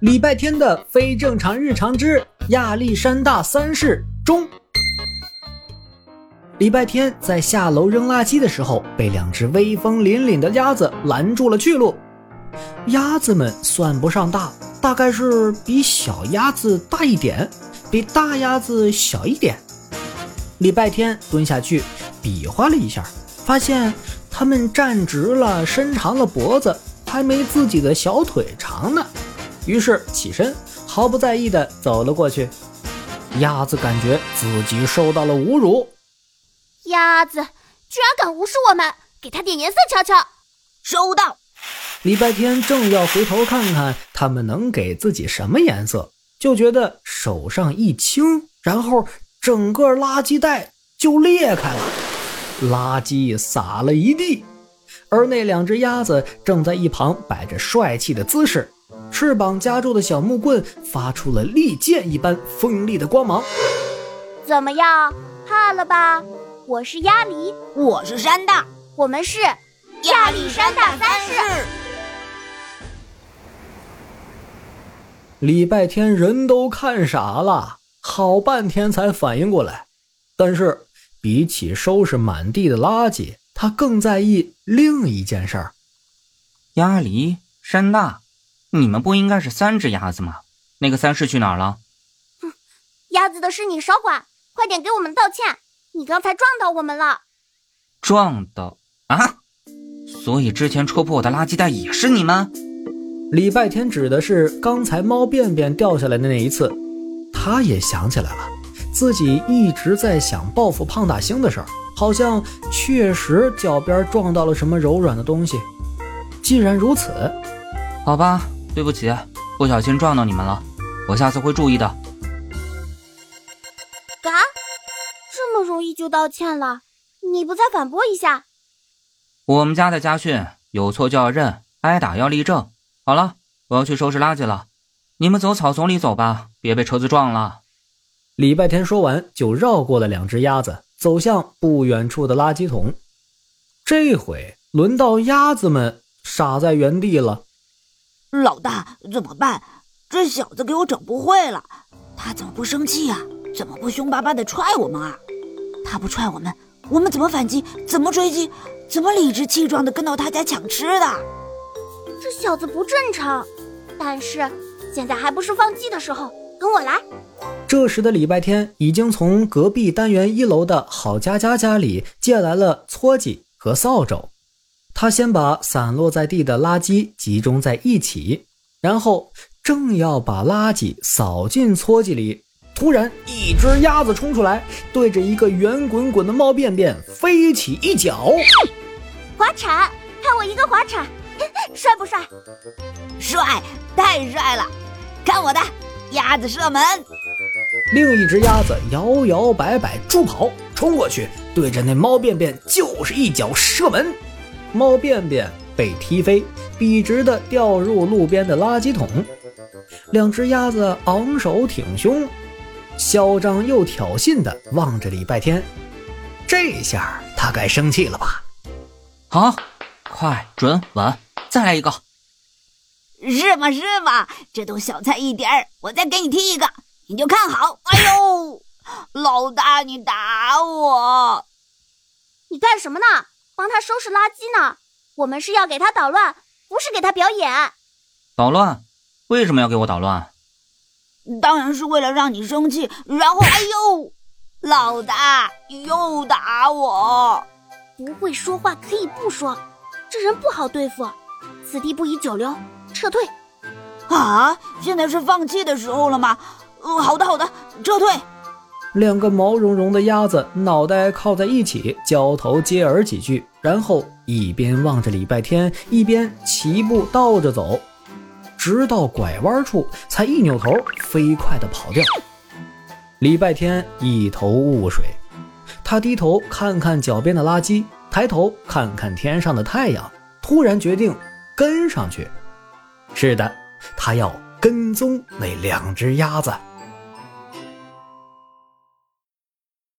礼拜天的非正常日常之亚历山大三世中。礼拜天在下楼扔垃圾的时候，被两只威风凛凛的鸭子拦住了去路。鸭子们算不上大，大概是比小鸭子大一点，比大鸭子小一点。礼拜天蹲下去比划了一下，发现它们站直了，伸长了脖子，还没自己的小腿长呢。于是起身，毫不在意地走了过去。鸭子感觉自己受到了侮辱。鸭子居然敢无视我们，给他点颜色瞧瞧。收到。礼拜天正要回头看看他们能给自己什么颜色，就觉得手上一轻，然后整个垃圾袋就裂开了，垃圾洒了一地。而那两只鸭子正在一旁摆着帅气的姿势。翅膀夹住的小木棍发出了利剑一般锋利的光芒。怎么样，怕了吧？我是鸭梨，我是山大，我们是亚历山大三世。礼拜天人都看傻了，好半天才反应过来。但是比起收拾满地的垃圾，他更在意另一件事儿。鸭梨，山大。你们不应该是三只鸭子吗？那个三世去哪儿了？哼，鸭子的事你少管，快点给我们道歉！你刚才撞到我们了。撞到啊？所以之前戳破我的垃圾袋也是你们？礼拜天指的是刚才猫便便掉下来的那一次。他也想起来了，自己一直在想报复胖大星的事儿，好像确实脚边撞到了什么柔软的东西。既然如此，好吧。对不起，不小心撞到你们了，我下次会注意的。嘎，这么容易就道歉了？你不再反驳一下？我们家的家训，有错就要认，挨打要立正。好了，我要去收拾垃圾了，你们走草丛里走吧，别被车子撞了。礼拜天说完，就绕过了两只鸭子，走向不远处的垃圾桶。这回轮到鸭子们傻在原地了。老大怎么办？这小子给我整不会了。他怎么不生气啊？怎么不凶巴巴的踹我们啊？他不踹我们，我们怎么反击？怎么追击？怎么理直气壮的跟到他家抢吃的？这小子不正常。但是现在还不是放鸡的时候，跟我来。这时的礼拜天已经从隔壁单元一楼的郝佳佳家里借来了撮箕和扫帚。他先把散落在地的垃圾集中在一起，然后正要把垃圾扫进撮箕里，突然一只鸭子冲出来，对着一个圆滚滚的猫便便飞起一脚，滑铲，看我一个滑铲，帅不帅？帅，太帅了！看我的鸭子射门。另一只鸭子摇摇摆摆助跑冲过去，对着那猫便便就是一脚射门。猫便便被踢飞，笔直的掉入路边的垃圾桶。两只鸭子昂首挺胸，嚣张又挑衅的望着礼拜天。这下他该生气了吧？好，快、准、稳，再来一个。是吗？是吗？这都小菜一碟儿，我再给你踢一个，你就看好。哎呦，老大，你打我！你干什么呢？帮他收拾垃圾呢，我们是要给他捣乱，不是给他表演。捣乱？为什么要给我捣乱？当然是为了让你生气，然后 哎呦，老大又打我！不会说话可以不说，这人不好对付，此地不宜久留，撤退。啊，现在是放弃的时候了吗？呃，好的，好的，撤退。两个毛茸茸的鸭子脑袋靠在一起，交头接耳几句，然后一边望着礼拜天，一边齐步倒着走，直到拐弯处才一扭头，飞快地跑掉。礼拜天一头雾水，他低头看看脚边的垃圾，抬头看看天上的太阳，突然决定跟上去。是的，他要跟踪那两只鸭子。